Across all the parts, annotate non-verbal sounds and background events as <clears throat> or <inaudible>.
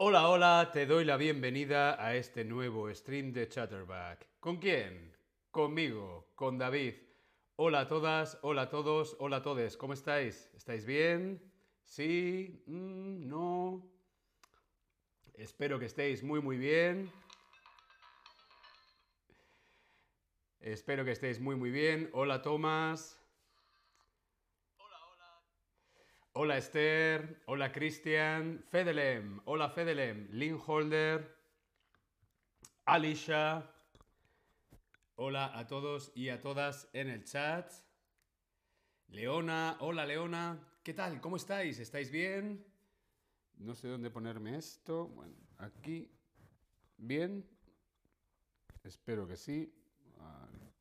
Hola, hola, te doy la bienvenida a este nuevo stream de Chatterback. ¿Con quién? Conmigo, con David. Hola a todas, hola a todos, hola a todos. ¿Cómo estáis? ¿Estáis bien? ¿Sí? Mm, ¿No? Espero que estéis muy, muy bien. Espero que estéis muy, muy bien. Hola, Tomás. Hola Esther, hola Cristian, Fedelem, hola Fedelem, Linholder, Alicia, hola a todos y a todas en el chat. Leona, hola Leona, ¿qué tal? ¿Cómo estáis? ¿Estáis bien? No sé dónde ponerme esto. Bueno, aquí. ¿Bien? Espero que sí.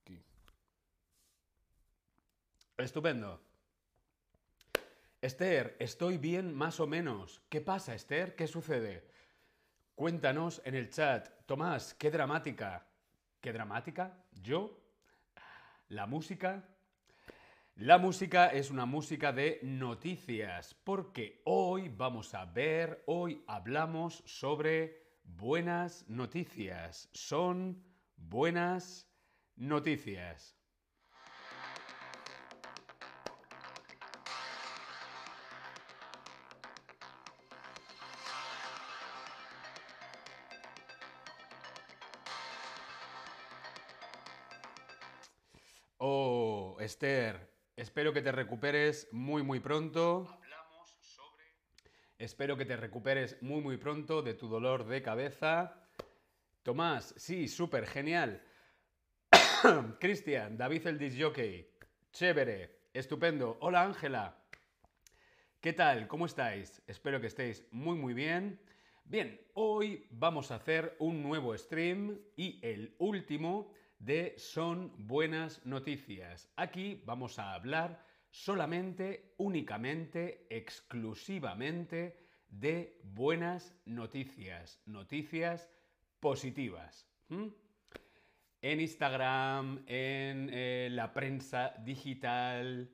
Aquí. Estupendo. Esther, estoy bien más o menos. ¿Qué pasa, Esther? ¿Qué sucede? Cuéntanos en el chat. Tomás, qué dramática. ¿Qué dramática? ¿Yo? ¿La música? La música es una música de noticias, porque hoy vamos a ver, hoy hablamos sobre buenas noticias. Son buenas noticias. Espero que te recuperes muy, muy pronto. Espero que te recuperes muy, muy pronto de tu dolor de cabeza. Tomás, sí, súper genial. <coughs> Cristian, David el disjockey. Chévere, estupendo. Hola Ángela. ¿Qué tal? ¿Cómo estáis? Espero que estéis muy, muy bien. Bien, hoy vamos a hacer un nuevo stream y el último de Son Buenas Noticias. Aquí vamos a hablar solamente, únicamente, exclusivamente de buenas noticias, noticias positivas. En Instagram, en eh, la prensa digital,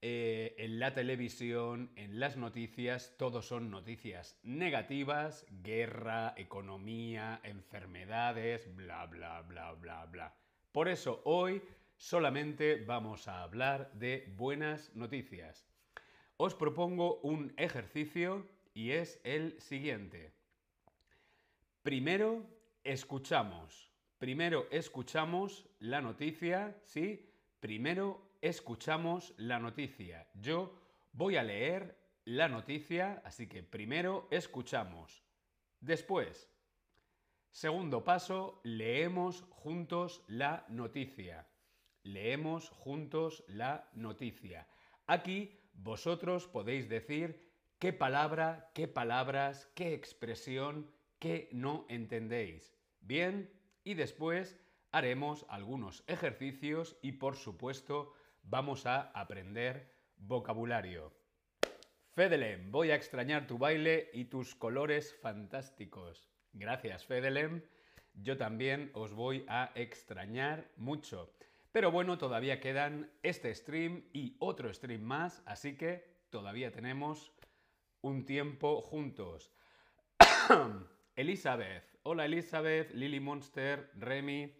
eh, en la televisión, en las noticias, todo son noticias negativas, guerra, economía, enfermedades, bla, bla, bla, bla, bla. Por eso hoy solamente vamos a hablar de buenas noticias. Os propongo un ejercicio y es el siguiente. Primero escuchamos. Primero escuchamos la noticia, ¿sí? Primero escuchamos la noticia. Yo voy a leer la noticia, así que primero escuchamos. Después Segundo paso, leemos juntos la noticia. Leemos juntos la noticia. Aquí vosotros podéis decir qué palabra, qué palabras, qué expresión, qué no entendéis. Bien, y después haremos algunos ejercicios y por supuesto vamos a aprender vocabulario. Fedelem, voy a extrañar tu baile y tus colores fantásticos. Gracias, Fedelem. Yo también os voy a extrañar mucho. Pero bueno, todavía quedan este stream y otro stream más, así que todavía tenemos un tiempo juntos. <coughs> Elizabeth. Hola Elizabeth, Lily Monster, Remy.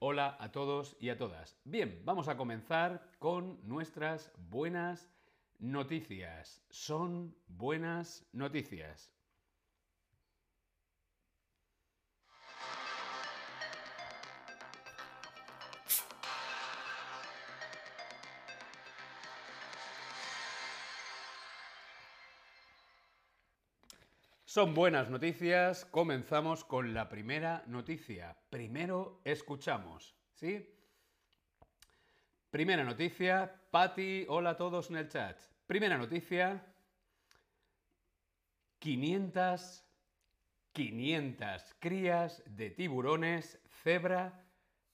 Hola a todos y a todas. Bien, vamos a comenzar con nuestras buenas noticias. Son buenas noticias. Son buenas noticias. Comenzamos con la primera noticia. Primero escuchamos, ¿sí? Primera noticia. Patti, hola a todos en el chat. Primera noticia. 500, 500 crías de tiburones cebra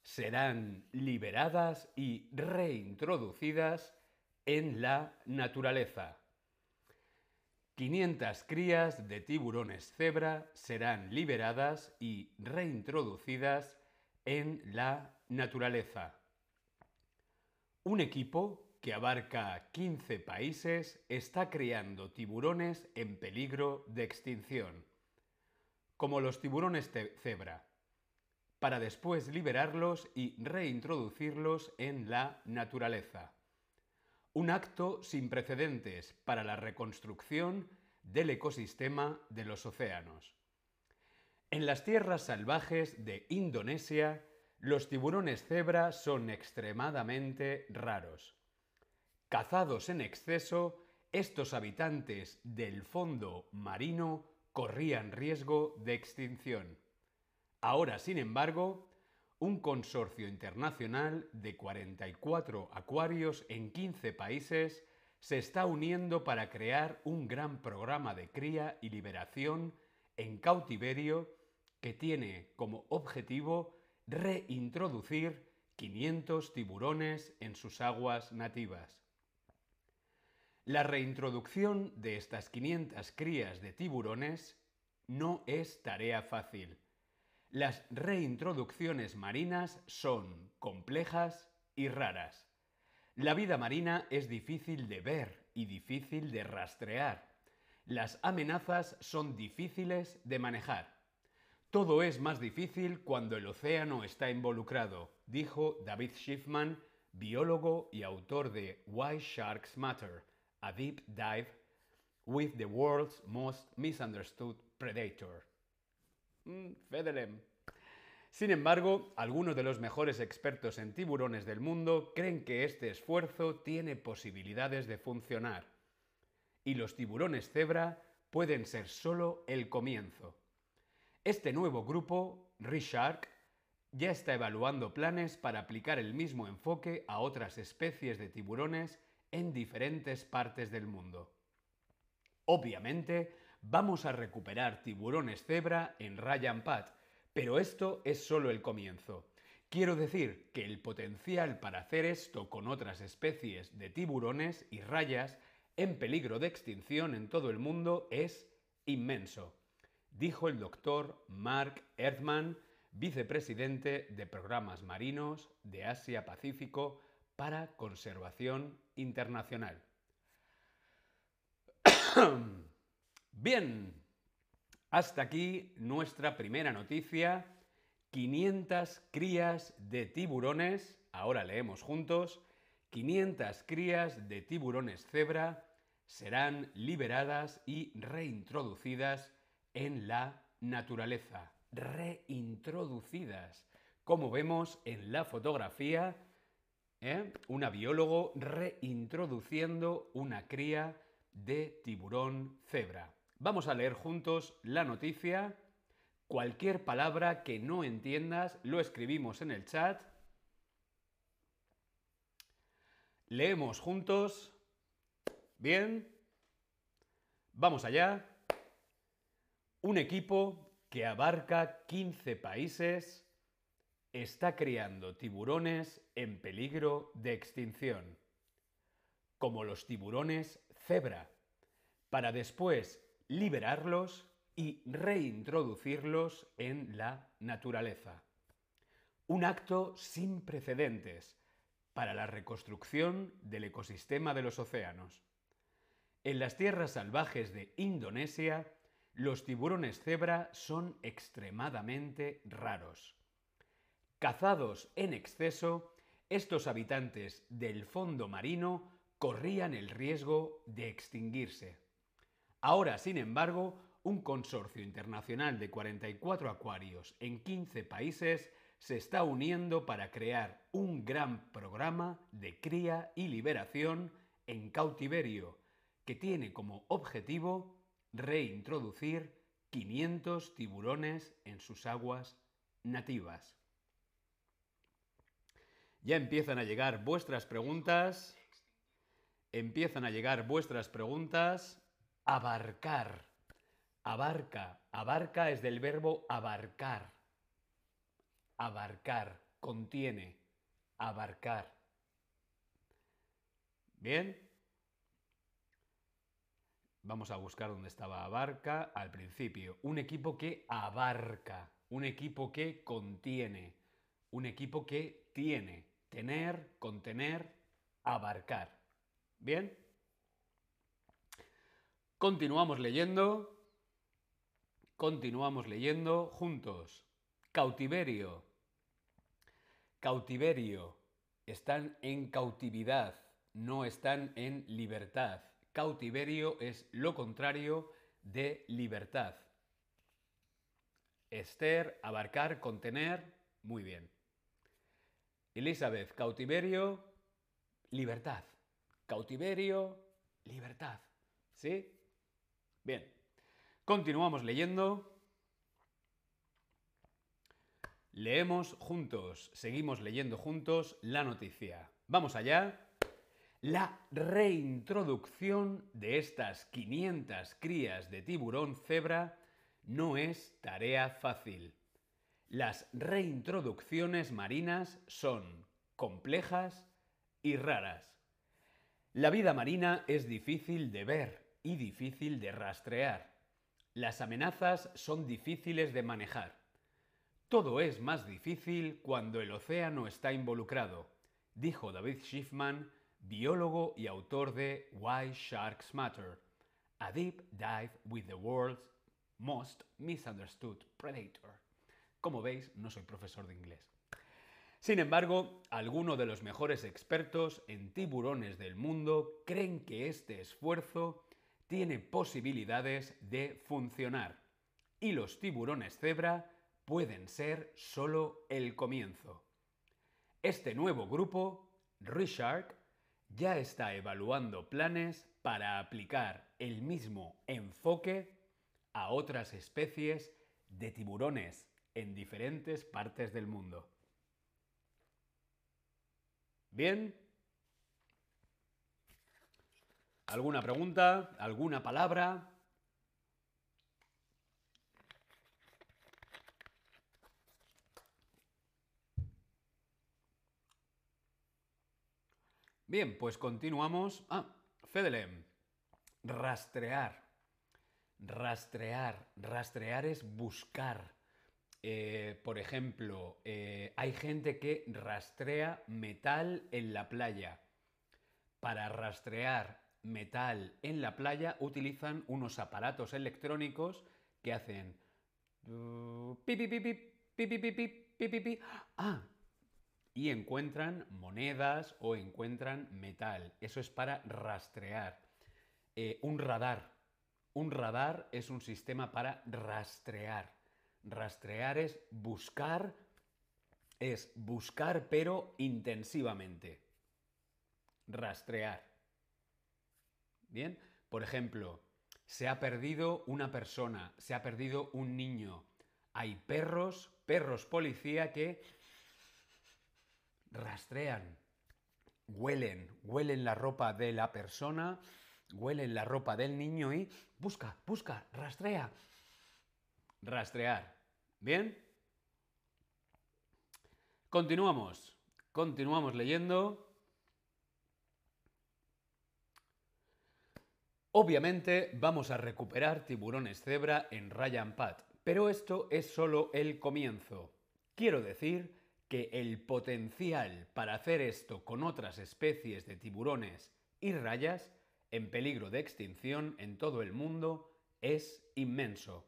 serán liberadas y reintroducidas en la naturaleza. 500 crías de tiburones cebra serán liberadas y reintroducidas en la naturaleza. Un equipo que abarca 15 países está creando tiburones en peligro de extinción. como los tiburones cebra, para después liberarlos y reintroducirlos en la naturaleza. Un acto sin precedentes para la reconstrucción del ecosistema de los océanos. En las tierras salvajes de Indonesia, los tiburones cebra son extremadamente raros. Cazados en exceso, estos habitantes del fondo marino corrían riesgo de extinción. Ahora, sin embargo, un consorcio internacional de 44 acuarios en 15 países se está uniendo para crear un gran programa de cría y liberación en cautiverio que tiene como objetivo reintroducir 500 tiburones en sus aguas nativas. La reintroducción de estas 500 crías de tiburones no es tarea fácil. Las reintroducciones marinas son complejas y raras. La vida marina es difícil de ver y difícil de rastrear. Las amenazas son difíciles de manejar. Todo es más difícil cuando el océano está involucrado, dijo David Schiffman, biólogo y autor de Why Sharks Matter, a deep dive with the world's most misunderstood predator. Mm, Fedelem. Sin embargo, algunos de los mejores expertos en tiburones del mundo creen que este esfuerzo tiene posibilidades de funcionar. Y los tiburones cebra pueden ser solo el comienzo. Este nuevo grupo, Reshark, ya está evaluando planes para aplicar el mismo enfoque a otras especies de tiburones en diferentes partes del mundo. Obviamente, vamos a recuperar tiburones cebra en Ryan Pat, pero esto es solo el comienzo. Quiero decir que el potencial para hacer esto con otras especies de tiburones y rayas en peligro de extinción en todo el mundo es inmenso, dijo el doctor Mark Erdman, vicepresidente de programas marinos de Asia-Pacífico para Conservación Internacional. <coughs> Bien, hasta aquí nuestra primera noticia. 500 crías de tiburones, ahora leemos juntos, 500 crías de tiburones cebra serán liberadas y reintroducidas en la naturaleza. Reintroducidas. Como vemos en la fotografía, ¿eh? una biólogo reintroduciendo una cría de tiburón cebra. Vamos a leer juntos la noticia. Cualquier palabra que no entiendas lo escribimos en el chat. Leemos juntos. Bien. Vamos allá. Un equipo que abarca 15 países está criando tiburones en peligro de extinción, como los tiburones cebra, para después liberarlos y reintroducirlos en la naturaleza. Un acto sin precedentes para la reconstrucción del ecosistema de los océanos. En las tierras salvajes de Indonesia, los tiburones cebra son extremadamente raros. Cazados en exceso, estos habitantes del fondo marino corrían el riesgo de extinguirse. Ahora, sin embargo, un consorcio internacional de 44 acuarios en 15 países se está uniendo para crear un gran programa de cría y liberación en cautiverio que tiene como objetivo reintroducir 500 tiburones en sus aguas nativas. Ya empiezan a llegar vuestras preguntas. Empiezan a llegar vuestras preguntas. Abarcar. Abarca. Abarca es del verbo abarcar. Abarcar. Contiene. Abarcar. Bien. Vamos a buscar dónde estaba abarca al principio. Un equipo que abarca. Un equipo que contiene. Un equipo que tiene tener, contener, abarcar. ¿Bien? Continuamos leyendo. Continuamos leyendo juntos. Cautiverio. Cautiverio. Están en cautividad, no están en libertad. Cautiverio es lo contrario de libertad. Esther, abarcar, contener. Muy bien. Elizabeth, cautiverio, libertad. Cautiverio, libertad. ¿Sí? Bien. Continuamos leyendo. Leemos juntos, seguimos leyendo juntos la noticia. Vamos allá. La reintroducción de estas 500 crías de tiburón cebra no es tarea fácil. Las reintroducciones marinas son complejas y raras. La vida marina es difícil de ver y difícil de rastrear. Las amenazas son difíciles de manejar. Todo es más difícil cuando el océano está involucrado, dijo David Schiffman, biólogo y autor de Why Sharks Matter, a deep dive with the world's most misunderstood predator. Como veis, no soy profesor de inglés. Sin embargo, algunos de los mejores expertos en tiburones del mundo creen que este esfuerzo tiene posibilidades de funcionar y los tiburones cebra pueden ser solo el comienzo. Este nuevo grupo, Reshark, ya está evaluando planes para aplicar el mismo enfoque a otras especies de tiburones en diferentes partes del mundo. ¿Bien? ¿Alguna pregunta? ¿Alguna palabra? Bien, pues continuamos. Ah, Fedelem. Rastrear. Rastrear. Rastrear es buscar. Eh, por ejemplo, eh, hay gente que rastrea metal en la playa. Para rastrear metal en la playa utilizan unos aparatos electrónicos que hacen... Ah, y encuentran monedas o encuentran metal. Eso es para rastrear. Eh, un radar. Un radar es un sistema para rastrear. Rastrear es buscar, es buscar pero intensivamente. Rastrear. Bien, por ejemplo, se ha perdido una persona, se ha perdido un niño. Hay perros, perros policía que rastrean, huelen, huelen la ropa de la persona, huelen la ropa del niño y busca, busca, rastrea. Rastrear. ¿Bien? Continuamos. Continuamos leyendo. Obviamente vamos a recuperar tiburones cebra en Ryan Pat, pero esto es solo el comienzo. Quiero decir que el potencial para hacer esto con otras especies de tiburones y rayas en peligro de extinción en todo el mundo es inmenso,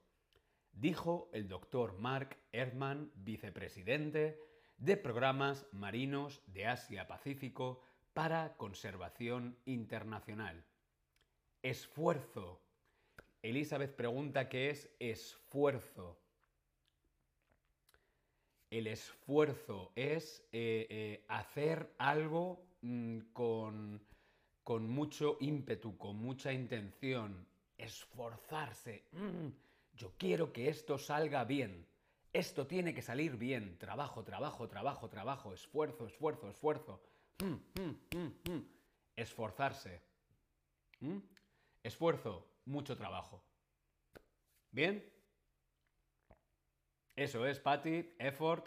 dijo el doctor Mark Erdman, vicepresidente de programas marinos de Asia-Pacífico para conservación internacional. Esfuerzo. Elizabeth pregunta qué es esfuerzo. El esfuerzo es eh, eh, hacer algo mm, con, con, mucho ímpetu, con mucha intención, esforzarse. Mm, yo quiero que esto salga bien. Esto tiene que salir bien. Trabajo, trabajo, trabajo, trabajo. Esfuerzo, esfuerzo, esfuerzo. Mm, Esforzarse. Esfuerzo, mucho trabajo. ¿Bien? Eso es, Patty, effort,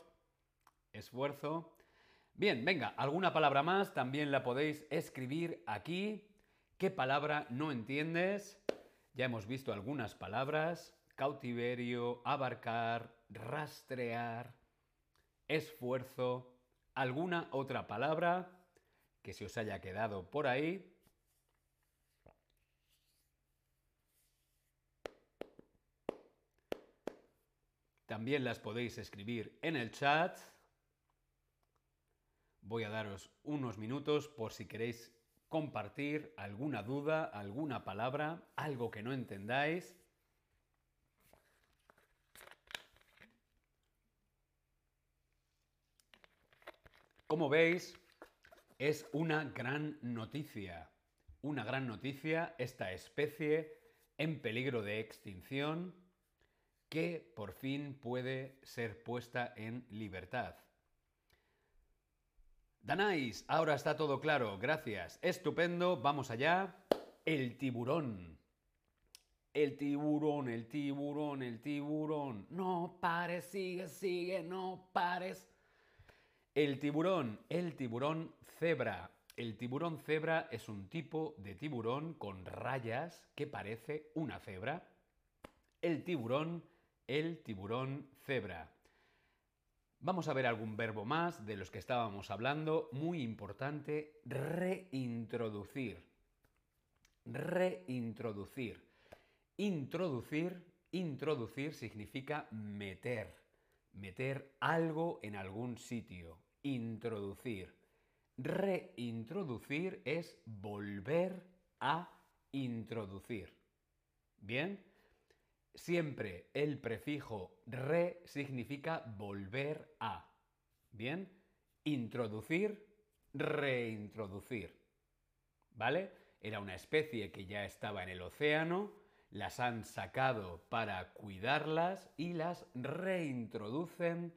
esfuerzo. Bien, venga, alguna palabra más también la podéis escribir aquí. ¿Qué palabra no entiendes? Ya hemos visto algunas palabras. Cautiverio, abarcar, rastrear, esfuerzo. ¿Alguna otra palabra que se os haya quedado por ahí? También las podéis escribir en el chat. Voy a daros unos minutos por si queréis compartir alguna duda, alguna palabra, algo que no entendáis. Como veis, es una gran noticia. Una gran noticia esta especie en peligro de extinción que por fin puede ser puesta en libertad. Danais, ahora está todo claro, gracias. Estupendo, vamos allá. El tiburón. El tiburón, el tiburón, el tiburón. No pares, sigue, sigue, no pares. El tiburón, el tiburón cebra. El tiburón cebra es un tipo de tiburón con rayas que parece una cebra. El tiburón, el tiburón cebra. Vamos a ver algún verbo más de los que estábamos hablando. Muy importante, reintroducir. Reintroducir. Introducir, introducir significa meter meter algo en algún sitio, introducir. Reintroducir es volver a introducir. ¿Bien? Siempre el prefijo re significa volver a. ¿Bien? Introducir, reintroducir. ¿Vale? Era una especie que ya estaba en el océano, las han sacado para cuidarlas y las reintroducen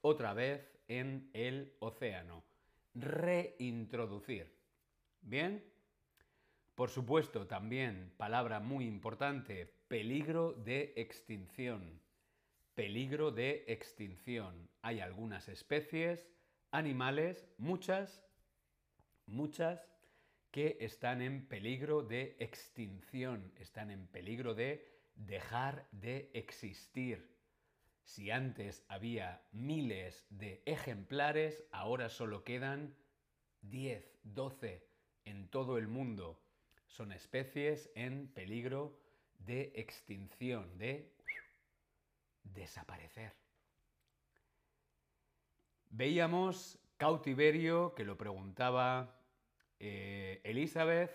otra vez en el océano. Reintroducir. ¿Bien? Por supuesto, también, palabra muy importante, peligro de extinción. Peligro de extinción. Hay algunas especies, animales, muchas, muchas, que están en peligro de extinción, están en peligro de dejar de existir. Si antes había miles de ejemplares, ahora solo quedan 10, 12 en todo el mundo. Son especies en peligro de extinción, de desaparecer. Veíamos cautiverio, que lo preguntaba eh, Elizabeth,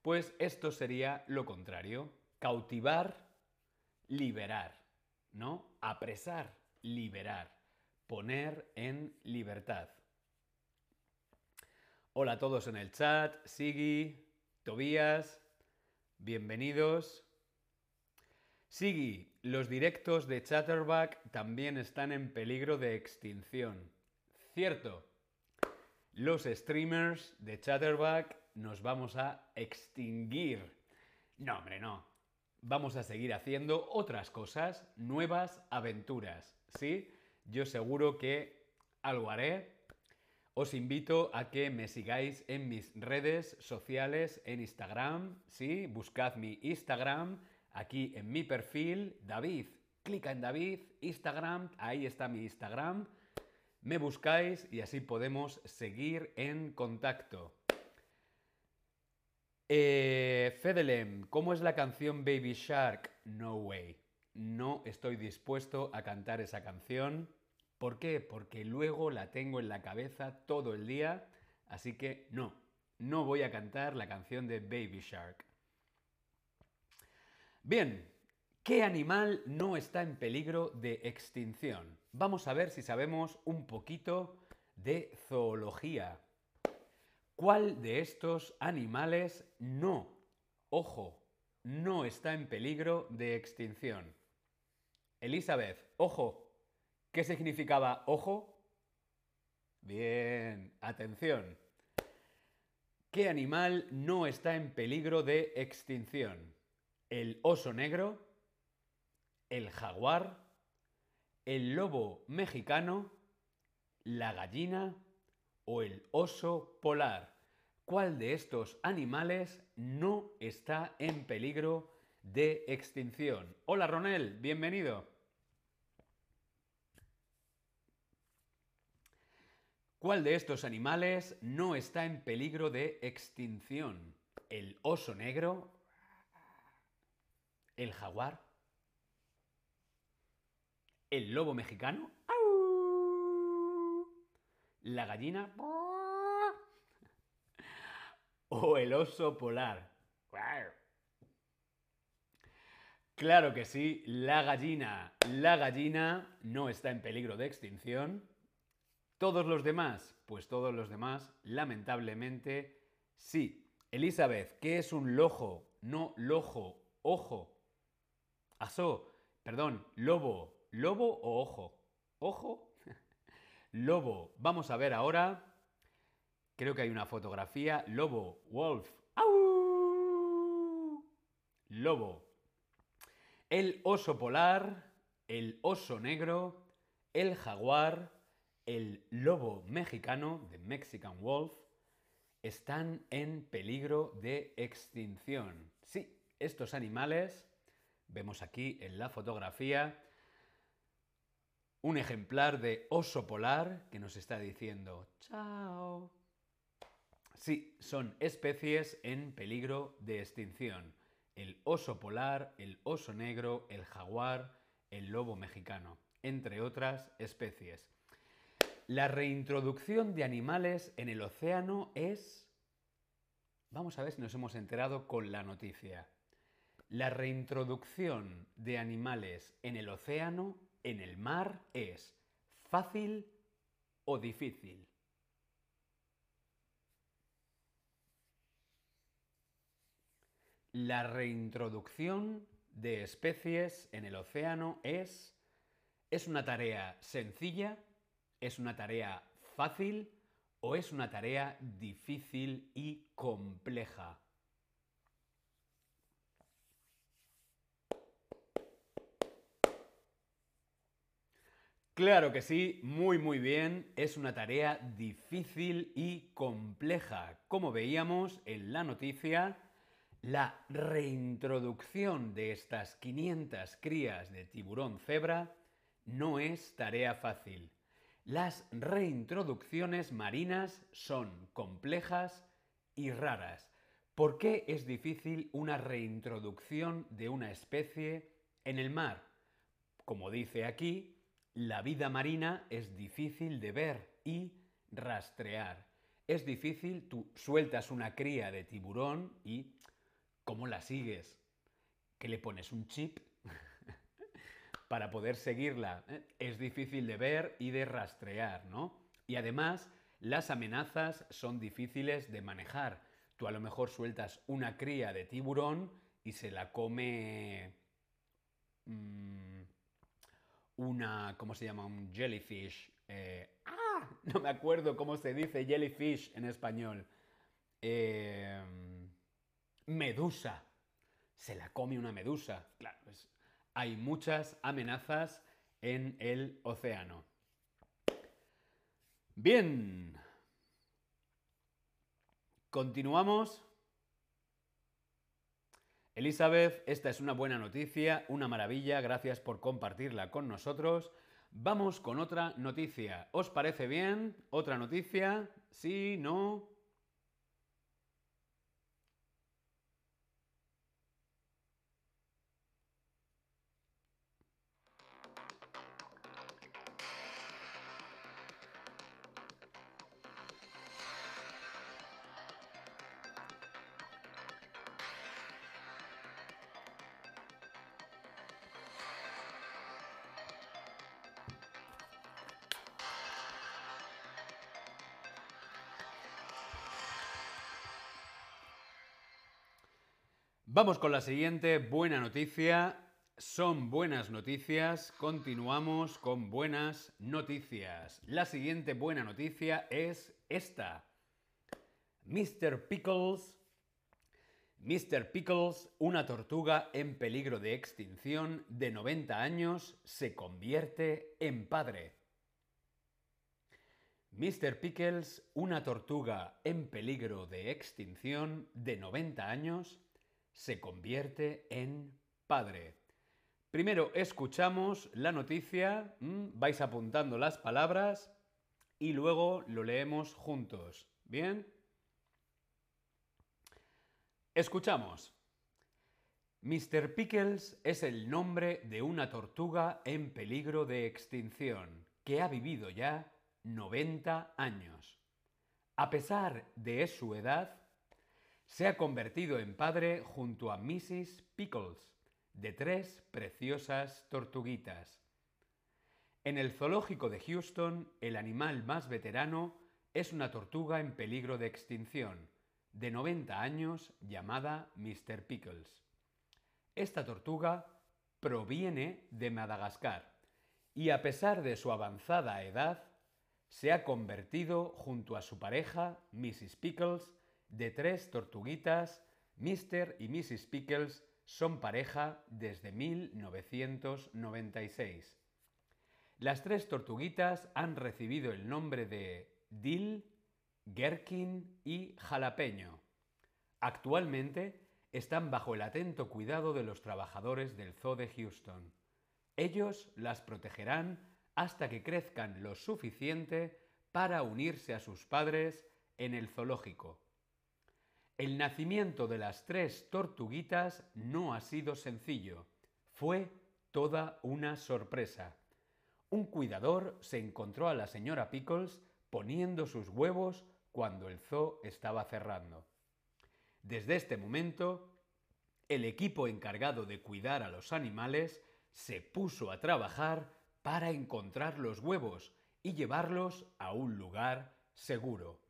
pues esto sería lo contrario. Cautivar, liberar, ¿no? Apresar, liberar. Poner en libertad. Hola a todos en el chat, Sigi, Tobías, bienvenidos. Sigi, los directos de Chatterback también están en peligro de extinción. Cierto, los streamers de Chatterback nos vamos a extinguir. No, hombre, no. Vamos a seguir haciendo otras cosas, nuevas aventuras, ¿sí? Yo seguro que algo haré. Os invito a que me sigáis en mis redes sociales, en Instagram, ¿sí? Buscad mi Instagram, aquí en mi perfil, David. Clica en David, Instagram, ahí está mi Instagram me buscáis y así podemos seguir en contacto. Eh, Fedelem, ¿cómo es la canción Baby Shark? No way. No estoy dispuesto a cantar esa canción. ¿Por qué? Porque luego la tengo en la cabeza todo el día. Así que no, no voy a cantar la canción de Baby Shark. Bien, ¿qué animal no está en peligro de extinción? vamos a ver si sabemos un poquito de zoología. ¿Cuál de estos animales no, ojo, no está en peligro de extinción? Elizabeth, ojo, ¿qué significaba ojo? Bien, atención. ¿Qué animal no está en peligro de extinción? ¿El oso negro? ¿El jaguar? el lobo mexicano, la gallina o el oso polar. ¿Cuál de estos animales no está en peligro de extinción? Hola Ronel, bienvenido. ¿Cuál de estos animales no está en peligro de extinción? ¿El oso negro? ¿El jaguar? el lobo mexicano, la gallina o el oso polar. Claro que sí, la gallina. La gallina no está en peligro de extinción. Todos los demás, pues todos los demás, lamentablemente, sí. Elizabeth, ¿qué es un lojo? No lojo, ojo. Aso, perdón, lobo. ¿Lobo o ojo? ¿Ojo? <laughs> Lobo. Vamos a ver ahora. Creo que hay una fotografía. Lobo, wolf. ¡Au! Lobo. El oso polar, el oso negro, el jaguar, el lobo mexicano, the Mexican Wolf, están en peligro de extinción. Sí, estos animales, vemos aquí en la fotografía, un ejemplar de oso polar que nos está diciendo chao. Sí, son especies en peligro de extinción. El oso polar, el oso negro, el jaguar, el lobo mexicano, entre otras especies. La reintroducción de animales en el océano es... Vamos a ver si nos hemos enterado con la noticia. La reintroducción de animales en el océano en el mar es fácil o difícil. La reintroducción de especies en el océano es, es una tarea sencilla, es una tarea fácil o es una tarea difícil y compleja. Claro que sí, muy muy bien, es una tarea difícil y compleja. Como veíamos en la noticia, la reintroducción de estas 500 crías de tiburón cebra no es tarea fácil. Las reintroducciones marinas son complejas y raras. ¿Por qué es difícil una reintroducción de una especie en el mar? Como dice aquí, la vida marina es difícil de ver y rastrear. Es difícil, tú sueltas una cría de tiburón y ¿cómo la sigues? ¿Que le pones un chip? <laughs> para poder seguirla. ¿eh? Es difícil de ver y de rastrear, ¿no? Y además, las amenazas son difíciles de manejar. Tú a lo mejor sueltas una cría de tiburón y se la come... Mm, una, ¿cómo se llama? Un jellyfish. Eh, ¡Ah! <laughs> No me acuerdo cómo se dice jellyfish en español. Eh, medusa. Se la come una medusa. Claro, hay muchas amenazas en el océano. Bien. Continuamos. Elizabeth, esta es una buena noticia, una maravilla, gracias por compartirla con nosotros. Vamos con otra noticia. ¿Os parece bien? ¿Otra noticia? ¿Sí? ¿No? Vamos con la siguiente buena noticia. Son buenas noticias. Continuamos con buenas noticias. La siguiente buena noticia es esta. Mr. Pickles. Mr. Pickles, una tortuga en peligro de extinción de 90 años, se convierte en padre. Mr. Pickles, una tortuga en peligro de extinción de 90 años, se convierte en padre. Primero escuchamos la noticia, vais apuntando las palabras y luego lo leemos juntos. ¿Bien? Escuchamos. Mr. Pickles es el nombre de una tortuga en peligro de extinción que ha vivido ya 90 años. A pesar de su edad, se ha convertido en padre junto a Mrs. Pickles, de tres preciosas tortuguitas. En el zoológico de Houston, el animal más veterano es una tortuga en peligro de extinción, de 90 años, llamada Mr. Pickles. Esta tortuga proviene de Madagascar y a pesar de su avanzada edad, se ha convertido junto a su pareja, Mrs. Pickles, de tres tortuguitas, Mr. y Mrs. Pickles son pareja desde 1996. Las tres tortuguitas han recibido el nombre de Dill, Gherkin y Jalapeño. Actualmente están bajo el atento cuidado de los trabajadores del Zoo de Houston. Ellos las protegerán hasta que crezcan lo suficiente para unirse a sus padres en el zoológico. El nacimiento de las tres tortuguitas no ha sido sencillo, fue toda una sorpresa. Un cuidador se encontró a la señora Pickles poniendo sus huevos cuando el zoo estaba cerrando. Desde este momento, el equipo encargado de cuidar a los animales se puso a trabajar para encontrar los huevos y llevarlos a un lugar seguro.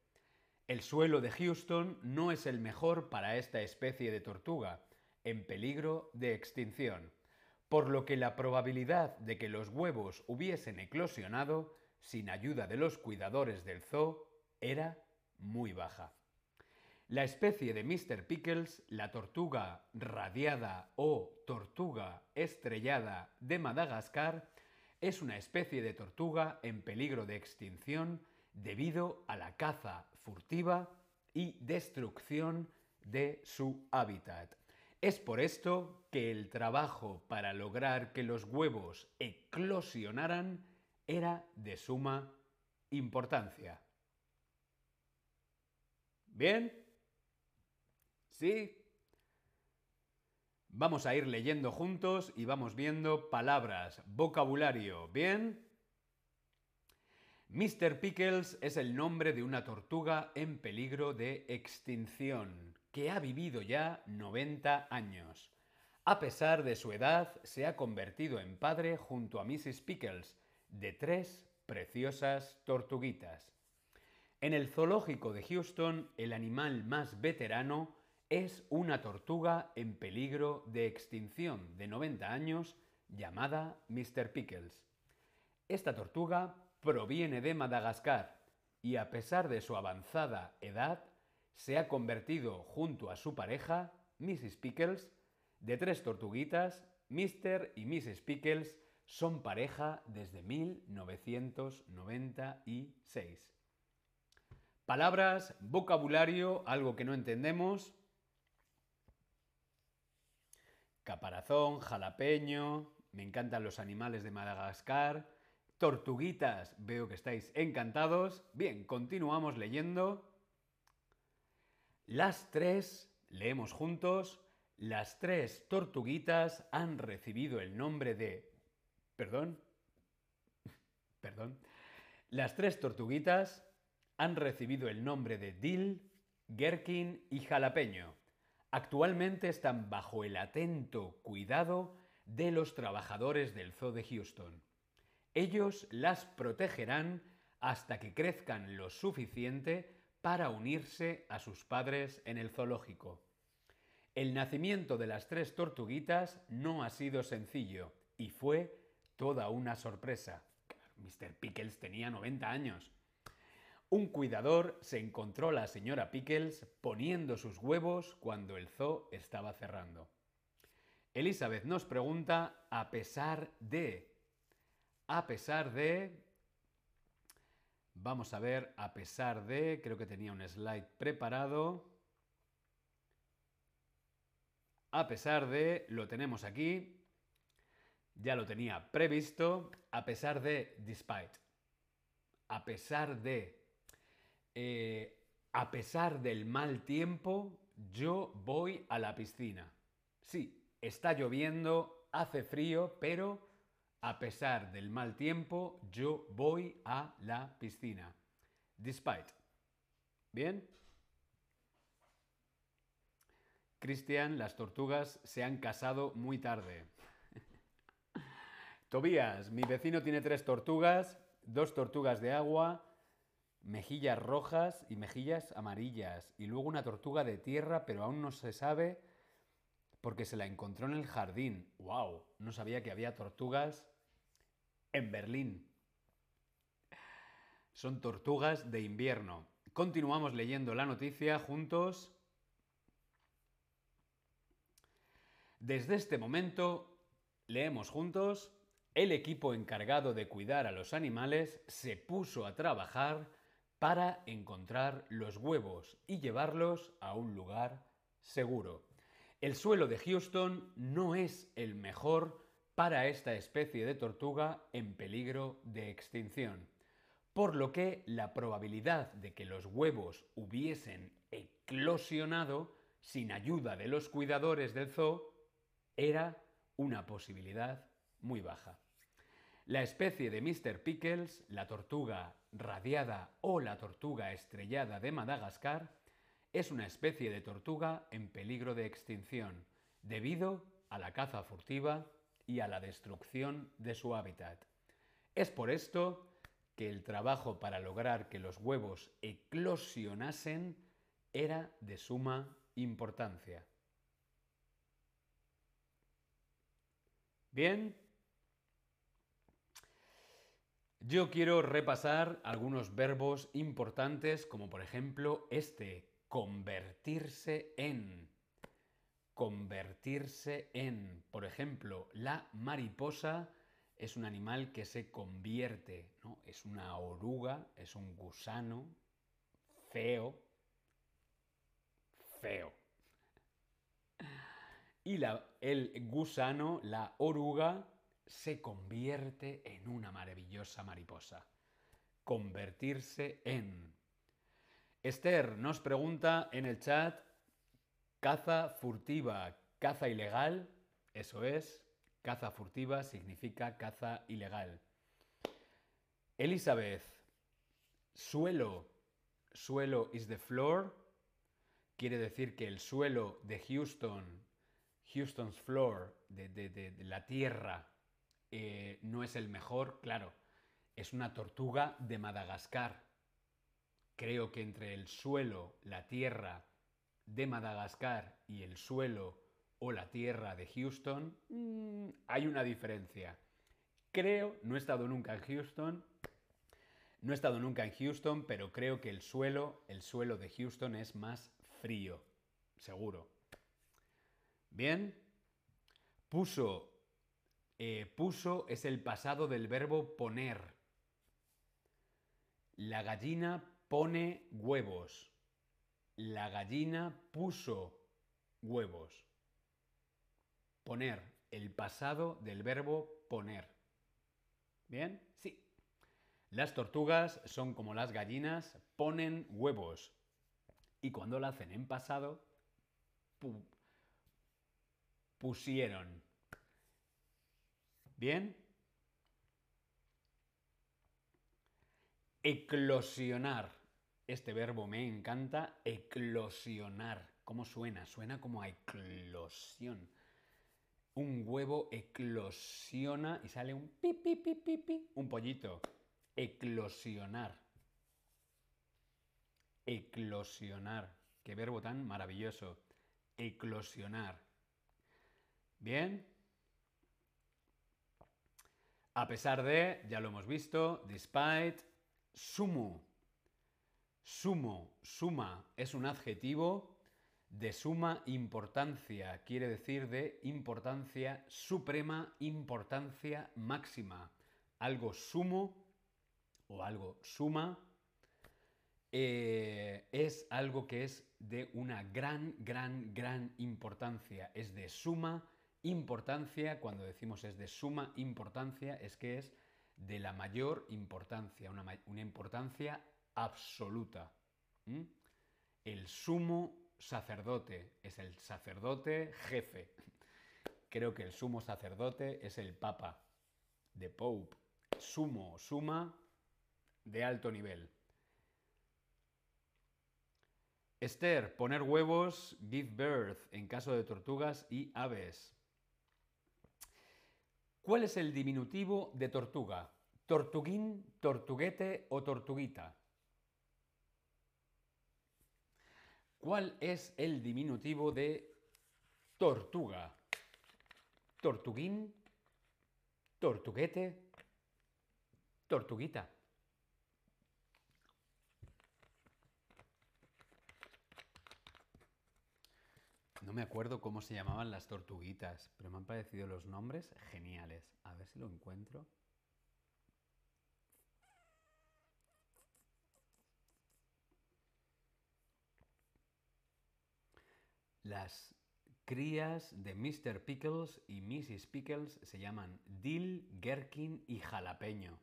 El suelo de Houston no es el mejor para esta especie de tortuga, en peligro de extinción, por lo que la probabilidad de que los huevos hubiesen eclosionado sin ayuda de los cuidadores del zoo era muy baja. La especie de Mr. Pickles, la tortuga radiada o tortuga estrellada de Madagascar, es una especie de tortuga en peligro de extinción debido a la caza furtiva y destrucción de su hábitat. Es por esto que el trabajo para lograr que los huevos eclosionaran era de suma importancia. ¿Bien? ¿Sí? Vamos a ir leyendo juntos y vamos viendo palabras, vocabulario. ¿Bien? Mr. Pickles es el nombre de una tortuga en peligro de extinción, que ha vivido ya 90 años. A pesar de su edad, se ha convertido en padre junto a Mrs. Pickles, de tres preciosas tortuguitas. En el zoológico de Houston, el animal más veterano es una tortuga en peligro de extinción de 90 años llamada Mr. Pickles. Esta tortuga proviene de Madagascar y a pesar de su avanzada edad, se ha convertido junto a su pareja, Mrs. Pickles, de tres tortuguitas, Mr. y Mrs. Pickles son pareja desde 1996. Palabras, vocabulario, algo que no entendemos. Caparazón, jalapeño, me encantan los animales de Madagascar, tortuguitas, veo que estáis encantados. Bien, continuamos leyendo. Las tres, leemos juntos, las tres tortuguitas han recibido el nombre de... Perdón. <laughs> Perdón. Las tres tortuguitas han recibido el nombre de Dill, Gherkin y Jalapeño. Actualmente están bajo el atento cuidado de los trabajadores del Zoo de Houston. Ellos las protegerán hasta que crezcan lo suficiente para unirse a sus padres en el zoológico. El nacimiento de las tres tortuguitas no ha sido sencillo y fue toda una sorpresa. Mr. Pickles tenía 90 años. Un cuidador se encontró a la señora Pickles poniendo sus huevos cuando el zoo estaba cerrando. Elizabeth nos pregunta, a pesar de a pesar de... Vamos a ver, a pesar de... Creo que tenía un slide preparado. A pesar de... Lo tenemos aquí. Ya lo tenía previsto. A pesar de... Despite. A pesar de... Eh, a pesar del mal tiempo, yo voy a la piscina. Sí, está lloviendo, hace frío, pero a pesar del mal tiempo, yo voy a la piscina. Despite. ¿Bien? Cristian, las tortugas se han casado muy tarde. <laughs> Tobías, mi vecino tiene tres tortugas, dos tortugas de agua, mejillas rojas y mejillas amarillas, y luego una tortuga de tierra, pero aún no se sabe porque se la encontró en el jardín. ¡Wow! No sabía que había tortugas en Berlín. Son tortugas de invierno. Continuamos leyendo la noticia juntos. Desde este momento, leemos juntos, el equipo encargado de cuidar a los animales se puso a trabajar para encontrar los huevos y llevarlos a un lugar seguro. El suelo de Houston no es el mejor para esta especie de tortuga en peligro de extinción, por lo que la probabilidad de que los huevos hubiesen eclosionado sin ayuda de los cuidadores del zoo era una posibilidad muy baja. La especie de Mr. Pickles, la tortuga radiada o la tortuga estrellada de Madagascar, es una especie de tortuga en peligro de extinción debido a la caza furtiva y a la destrucción de su hábitat. Es por esto que el trabajo para lograr que los huevos eclosionasen era de suma importancia. Bien, yo quiero repasar algunos verbos importantes como por ejemplo este, convertirse en. Convertirse en. Por ejemplo, la mariposa es un animal que se convierte, ¿no? Es una oruga, es un gusano feo, feo. Y la, el gusano, la oruga, se convierte en una maravillosa mariposa. Convertirse en. Esther nos pregunta en el chat, caza furtiva, caza ilegal, eso es, caza furtiva significa caza ilegal. Elizabeth, suelo, suelo is the floor, quiere decir que el suelo de Houston, Houston's floor, de la tierra, eh, no es el mejor, claro, es una tortuga de Madagascar. Creo que entre el suelo, la tierra de Madagascar y el suelo o la tierra de Houston, mm, hay una diferencia. Creo, no he estado nunca en Houston, no he estado nunca en Houston, pero creo que el suelo, el suelo de Houston es más frío, seguro. Bien, puso eh, puso es el pasado del verbo poner. La gallina pone huevos. La gallina puso huevos. Poner, el pasado del verbo poner. ¿Bien? Sí. Las tortugas son como las gallinas, ponen huevos. Y cuando lo hacen en pasado, pusieron. ¿Bien? Eclosionar. Este verbo me encanta. Eclosionar. ¿Cómo suena? Suena como a eclosión. Un huevo eclosiona y sale un pi, pi, pi, pi, pi, un pollito. Eclosionar. Eclosionar. Qué verbo tan maravilloso. Eclosionar. ¿Bien? A pesar de, ya lo hemos visto, despite, sumo. Sumo, suma, es un adjetivo de suma importancia, quiere decir de importancia suprema, importancia máxima. Algo sumo o algo suma eh, es algo que es de una gran, gran, gran importancia. Es de suma importancia, cuando decimos es de suma importancia, es que es de la mayor importancia, una, importancia absoluta. El sumo sacerdote es el sacerdote jefe. Creo que el sumo sacerdote es el papa, de Pope. Sumo, suma, de alto nivel. Esther, poner huevos, give birth, en caso de tortugas y aves. ¿Cuál es el diminutivo de tortuga? ¿Tortuguín, tortuguete o tortuguita? ¿Cuál es el diminutivo de tortuga? ¿Tortuguín, tortuguete, tortuguita? No me acuerdo cómo se llamaban las tortuguitas, pero me han parecido los nombres geniales. A ver si lo encuentro. Las crías de Mr. Pickles y Mrs. Pickles se llaman Dill, Gherkin y Jalapeño.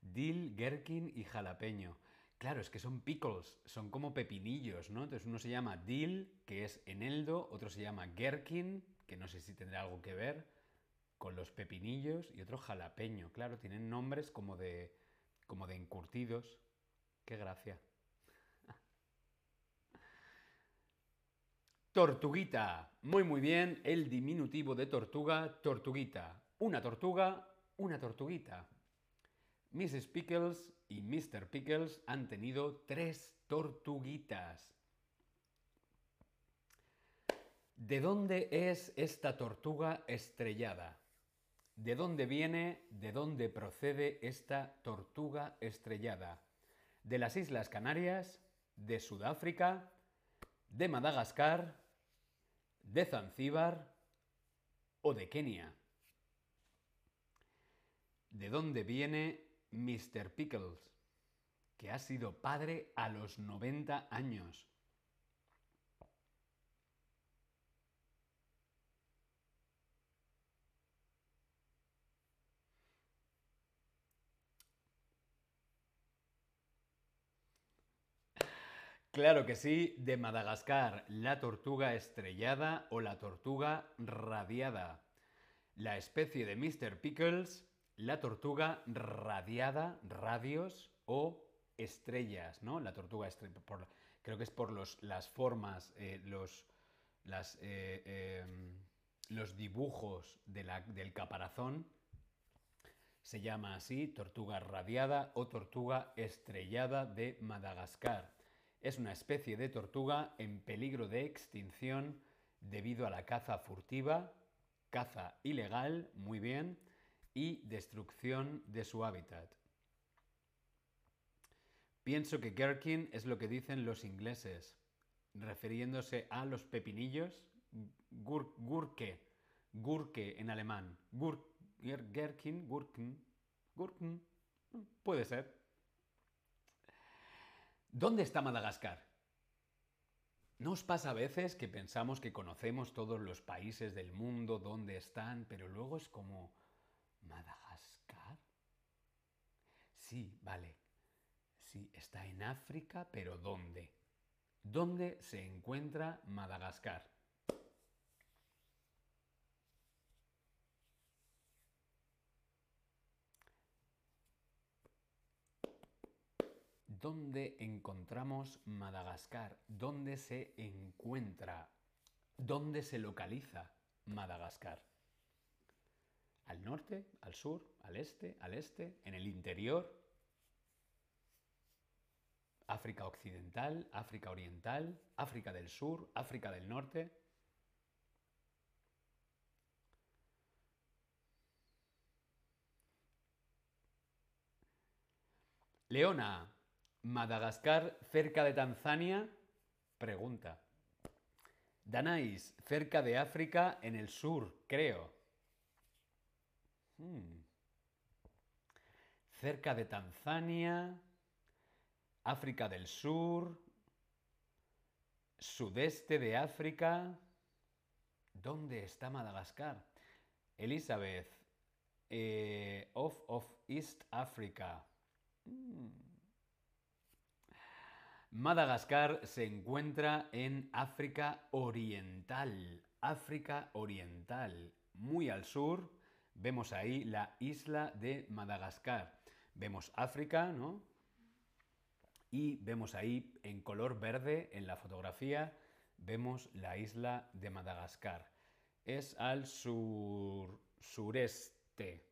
Dill, Gherkin y Jalapeño. Claro, es que son pickles, son como pepinillos, ¿no? Entonces uno se llama dill, que es eneldo, otro se llama gherkin, que no sé si tendrá algo que ver con los pepinillos, y otro jalapeño. Claro, tienen nombres como de, como de encurtidos. Qué gracia. Tortuguita. Muy, muy bien. El diminutivo de tortuga, tortuguita. Una tortuga, una tortuguita. Mrs. Pickles y Mr. Pickles han tenido tres tortuguitas. ¿De dónde es esta tortuga estrellada? ¿De dónde viene, de dónde procede esta tortuga estrellada? ¿De las Islas Canarias? ¿De Sudáfrica? ¿De Madagascar? ¿De Zanzíbar? ¿O de Kenia? ¿De dónde viene Mr. Pickles, que ha sido padre a los 90 años. Claro que sí, de Madagascar, la tortuga estrellada o la tortuga radiada. La especie de Mr. Pickles la tortuga radiada, radios o estrellas, ¿no? La tortuga estrella, creo que es por las formas, eh, los, eh, em, los dibujos del caparazón, se llama así tortuga radiada o tortuga estrellada de Madagascar. Es una especie de tortuga en peligro de extinción debido a la caza furtiva, caza ilegal, muy bien, y destrucción de su hábitat. Pienso que gherkin es lo que dicen los ingleses, refiriéndose a los pepinillos, gurke, gurke en alemán, gur, gherkin, gurken, gurken, puede ser. ¿Dónde está Madagascar? ¿No os pasa a veces que pensamos que conocemos todos los países del mundo, dónde están, pero luego es como ¿Madagascar? Sí, vale. Sí, está en África, pero ¿dónde? ¿Dónde se encuentra Madagascar? ¿Dónde encontramos Madagascar? ¿Dónde se encuentra? ¿Dónde se localiza Madagascar? al norte, al sur, al este, al este, en el interior, África Occidental, África Oriental, África del Sur, África del Norte. Leona, Madagascar cerca de Tanzania? Pregunta. Danais, cerca de África en el sur, creo. Hmm. Cerca de Tanzania, África del Sur, sudeste de África. ¿Dónde está Madagascar? Elizabeth, eh, of, of East Africa. Hmm. Madagascar se encuentra en África Oriental. África Oriental. Muy al sur vemos ahí la isla de Madagascar. Vemos África, ¿no? Y vemos ahí en color verde en la fotografía, vemos la isla de Madagascar. Es al sur, sureste.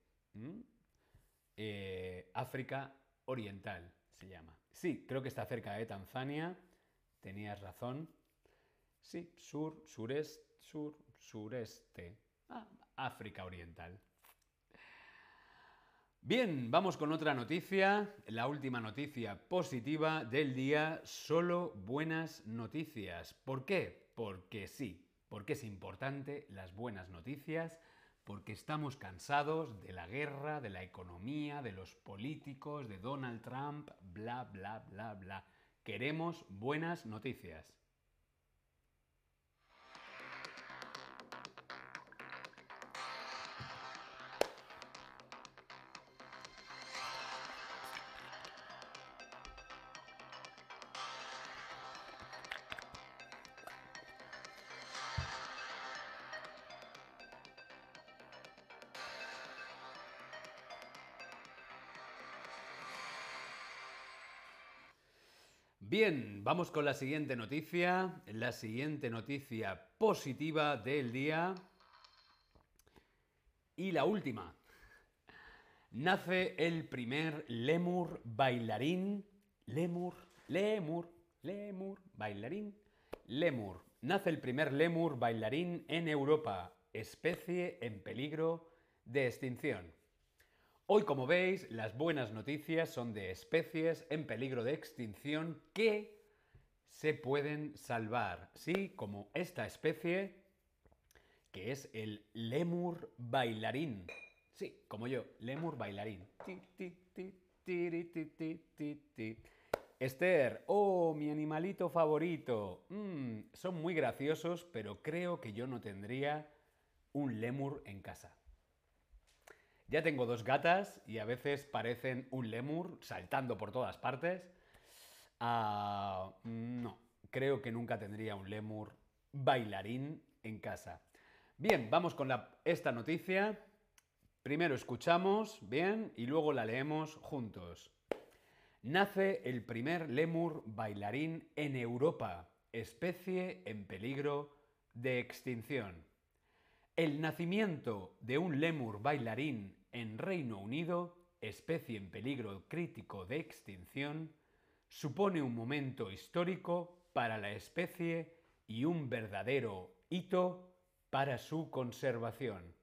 Eh, África Oriental se llama. Sí, creo que está cerca de Tanzania. Tenías razón. Sí, sur, sureste, sur, sureste. Ah, África Oriental. Bien, vamos con otra noticia, la última noticia positiva del día, solo buenas noticias. ¿Por qué? Porque sí, porque es importante las buenas noticias, porque estamos cansados de la guerra, de la economía, de los políticos, de Donald Trump, bla, bla, bla, bla. Queremos buenas noticias. Bien, vamos con la siguiente noticia, la siguiente noticia positiva del día. Y la última. Nace el primer lemur bailarín. Lemur, lemur, lemur, bailarín. Lemur. Nace el primer lemur bailarín en Europa, especie en peligro de extinción. Hoy, como veis, las buenas noticias son de especies en peligro de extinción que se pueden salvar. Sí, como esta especie, que es el lemur bailarín. Sí, como yo, lemur bailarín. Esther, oh, mi animalito favorito. Mm, son muy graciosos, pero creo que yo no tendría un lemur en casa. Ya tengo dos gatas y a veces parecen un lemur saltando por todas partes. Ah, no, creo que nunca tendría un lemur bailarín en casa. Bien, vamos con esta noticia. Primero escuchamos, bien, y luego la leemos juntos. Nace el primer lemur bailarín en Europa, especie en peligro de extinción. El nacimiento de un lemur bailarín en Reino Unido, especie en peligro crítico de extinción, supone un momento histórico para la especie y un verdadero hito para su conservación.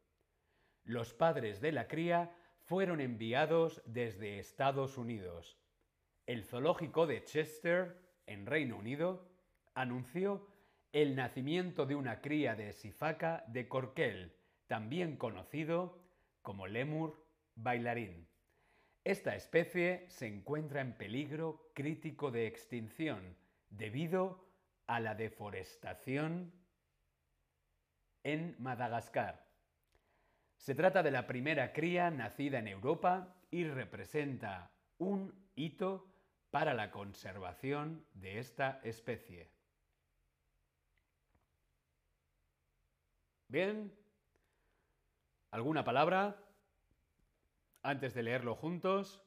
Los padres de la cría fueron enviados desde Estados Unidos. El zoológico de Chester, en Reino Unido, anunció el nacimiento de una cría de sifaca de Corquel, también conocido como lemur bailarín. Esta especie se encuentra en peligro crítico de extinción debido a la deforestación en Madagascar. Se trata de la primera cría nacida en Europa y representa un hito para la conservación de esta especie. Bien. ¿Alguna palabra? Antes de leerlo juntos,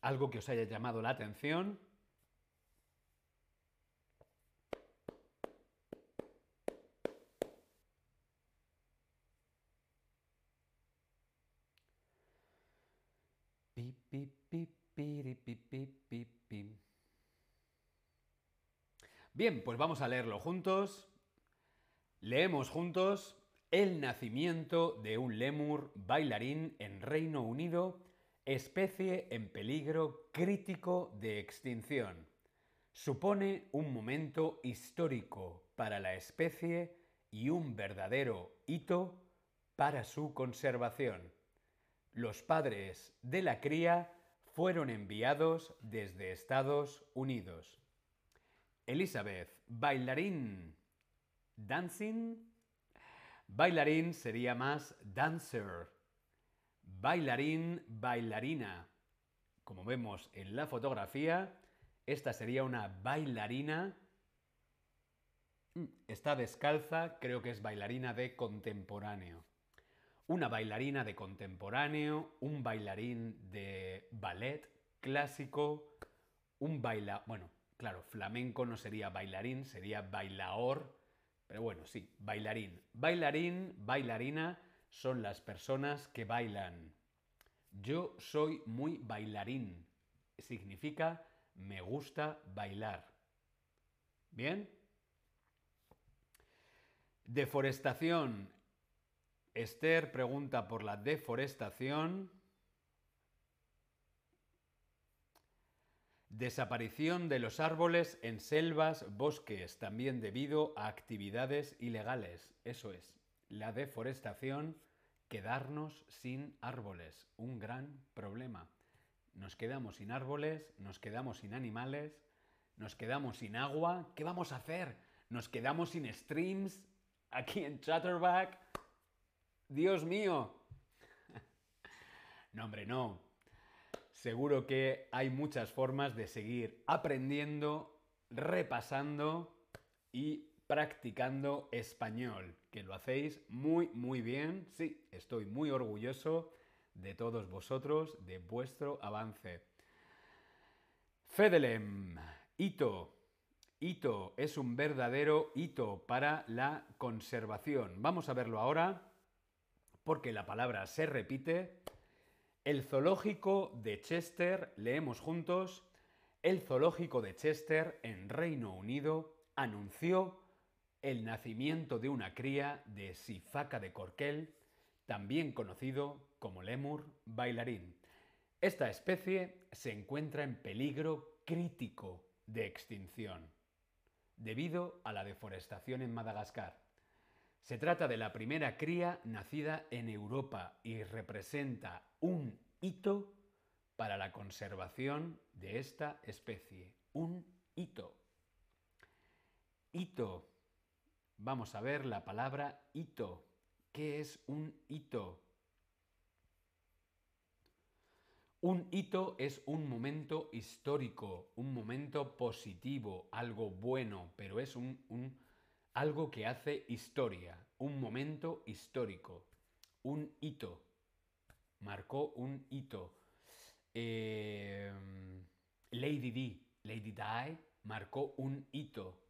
algo que os haya llamado la atención. Bien, pues vamos a leerlo juntos. Leemos juntos El nacimiento de un lemur bailarín en Reino Unido, especie en peligro crítico de extinción. Supone un momento histórico para la especie y un verdadero hito para su conservación. Los padres de la cría fueron enviados desde Estados Unidos. Elizabeth, bailarín Dancing. Bailarín sería más dancer. Bailarín, bailarina. Como vemos en la fotografía, esta sería una bailarina Mm, está descalza, creo que es bailarina de contemporáneo. Una bailarina de contemporáneo, un bailarín de ballet clásico, un baila... Bueno, claro, flamenco no sería bailarín, sería bailaor, pero bueno, sí, bailarín. Bailarín, bailarina son las personas que bailan. Yo soy muy bailarín. Significa me gusta bailar. ¿Bien? Deforestación. Esther pregunta por la deforestación. Desaparición de los árboles en selvas, bosques, también debido a actividades ilegales. Eso es, la deforestación, quedarnos sin árboles, un gran problema. Nos quedamos sin árboles, nos quedamos sin animales, nos quedamos sin agua. ¿Qué vamos a hacer? Nos quedamos sin streams aquí en Chatterback. Dios mío. <laughs> No, hombre, no. Seguro que hay muchas formas de seguir aprendiendo, repasando y practicando español, que lo hacéis muy, muy bien. Sí, estoy muy orgulloso de todos vosotros, de vuestro avance. Fedelem, hito. Hito es un verdadero hito para la conservación. Vamos a verlo ahora porque la palabra se repite. El zoológico de Chester, leemos juntos, el zoológico de Chester en Reino Unido anunció el nacimiento de una cría de sifaca de Corquel, también conocido como lemur bailarín. Esta especie se encuentra en peligro crítico de extinción debido a la deforestación en Madagascar. Se trata de la primera cría nacida en Europa y representa un hito para la conservación de esta especie. Un hito. Hito. Vamos a ver la palabra hito. ¿Qué es un hito? Un hito es un momento histórico, un momento positivo, algo bueno, pero es un, algo que hace historia, un momento histórico, un hito. Marcó un hito. Em, Lady Di, Lady Di marcó un hito.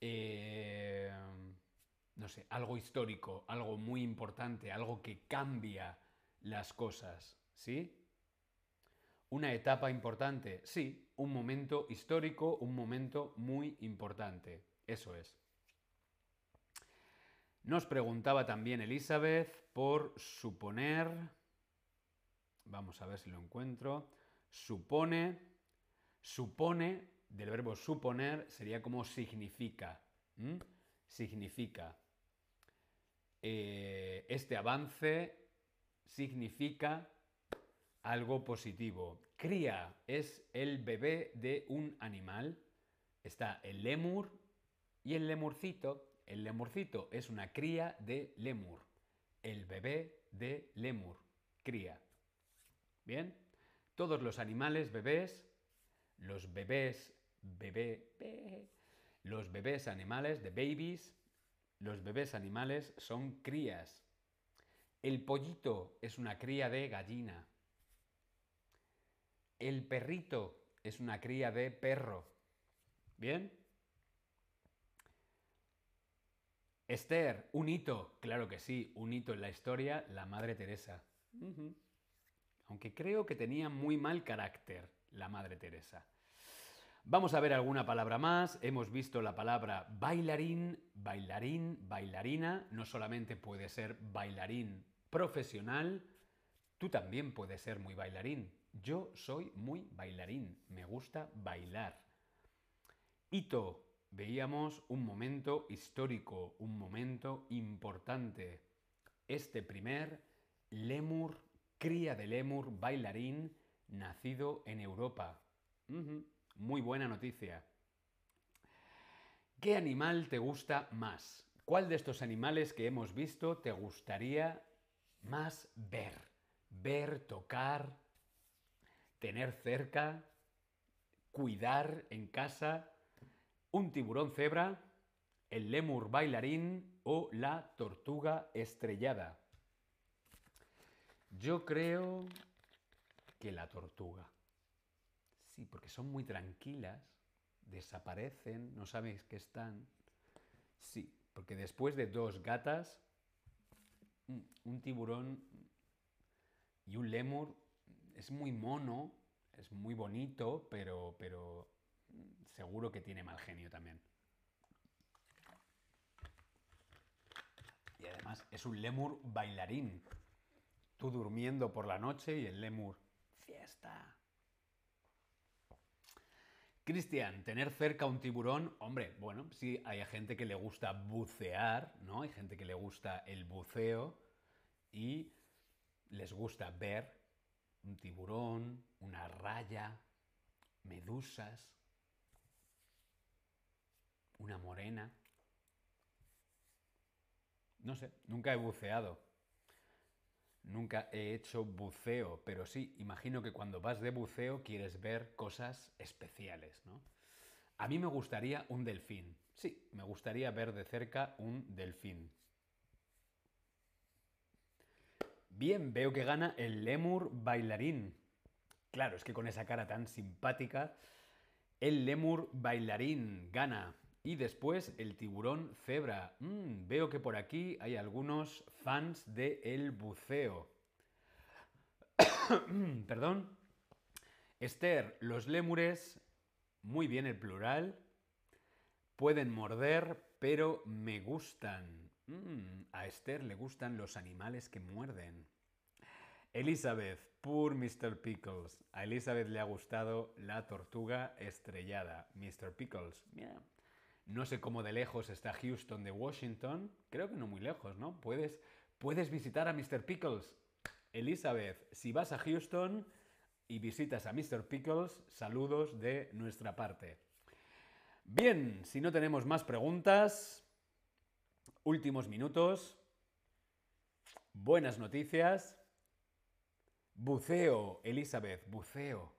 Em, no sé, algo histórico, algo muy importante, algo que cambia las cosas, ¿sí? Una etapa importante, sí, un momento histórico, un momento muy importante, eso es. Nos preguntaba también Elizabeth por suponer, vamos a ver si lo encuentro, supone, supone, del verbo suponer sería como significa, significa. Eh, este avance significa algo positivo. Cría es el bebé de un animal. Está el lemur y el lemurcito. El lemurcito es una cría de lemur. El bebé de lemur. Cría. ¿Bien? Todos los animales bebés, los bebés, bebé, los bebés animales de babies, los bebés animales son crías. El pollito es una cría de gallina. El perrito es una cría de perro. ¿Bien? Esther, un hito. Claro que sí, un hito en la historia, la Madre Teresa. Aunque creo que tenía muy mal carácter la Madre Teresa. Vamos a ver alguna palabra más. Hemos visto la palabra bailarín, bailarín, bailarina. No solamente puede ser bailarín profesional, tú también puedes ser muy bailarín. Yo soy muy bailarín, me gusta bailar. Hito, veíamos un momento histórico, un momento importante. Este primer lemur, cría de lemur bailarín, nacido en Europa. Muy buena noticia. ¿Qué animal te gusta más? ¿Cuál de estos animales que hemos visto te gustaría más ver? Ver, tocar, tener cerca, cuidar en casa. Un tiburón cebra, el lemur bailarín o la tortuga estrellada. Yo creo que la tortuga. Sí, porque son muy tranquilas, desaparecen, no sabes que están. Sí, porque después de dos gatas, un tiburón y un lemur es muy mono, es muy bonito, pero, pero seguro que tiene mal genio también. Y además es un lemur bailarín. Tú durmiendo por la noche y el lemur, fiesta. Cristian, tener cerca un tiburón, hombre, bueno, sí, hay gente que le gusta bucear, ¿no? Hay gente que le gusta el buceo y les gusta ver un tiburón, una raya, medusas, una morena. No sé, nunca he buceado. Nunca he hecho buceo, pero sí, imagino que cuando vas de buceo quieres ver cosas especiales, ¿no? A mí me gustaría un delfín. Sí, me gustaría ver de cerca un delfín. Bien, veo que gana el lemur bailarín. Claro, es que con esa cara tan simpática, el lemur bailarín gana. Y después el tiburón cebra. Mm, veo que por aquí hay algunos fans de el buceo. <coughs> Perdón. Esther, los lémures, muy bien el plural, pueden morder, pero me gustan. Mm, a Esther le gustan los animales que muerden. Elizabeth, poor Mr. Pickles. A Elizabeth le ha gustado la tortuga estrellada. Mr. Pickles. No sé cómo de lejos está Houston de Washington. Creo que no muy lejos, ¿no? Puedes, puedes visitar a Mr. Pickles. Elizabeth, si vas a Houston y visitas a Mr. Pickles, saludos de nuestra parte. Bien, si no tenemos más preguntas, Últimos minutos. Buenas noticias. Buceo, Elizabeth, buceo.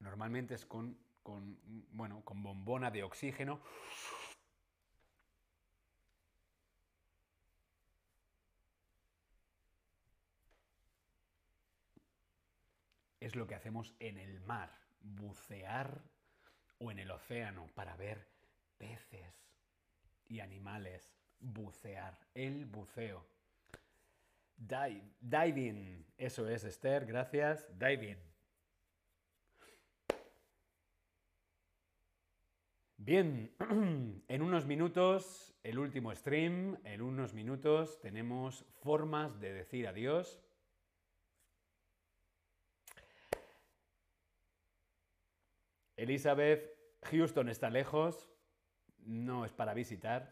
Normalmente es con, con, bueno, con bombona de oxígeno. Es lo que hacemos en el mar, bucear o en el océano para ver peces y animales. Bucear. El buceo. Dive, diving. Eso es, Esther. Gracias. Diving. Bien, <clears throat> en unos minutos, el último stream, en unos minutos tenemos formas de decir adiós. Elizabeth, Houston está lejos, no es para visitar.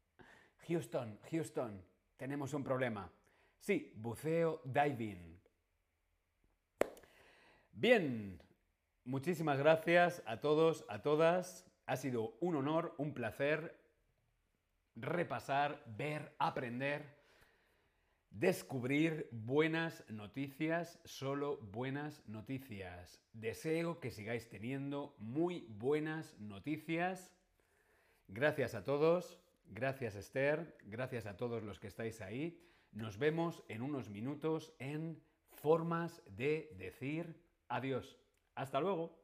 <laughs> Houston, Houston, tenemos un problema. Sí, buceo diving. Bien, muchísimas gracias a todos, a todas. Ha sido un honor, un placer repasar, ver, aprender, descubrir buenas noticias, solo buenas noticias. Deseo que sigáis teniendo muy buenas noticias Gracias a todos, gracias Esther, gracias a todos los que estáis ahí. Nos vemos en unos minutos en Formas de decir adiós. Hasta luego.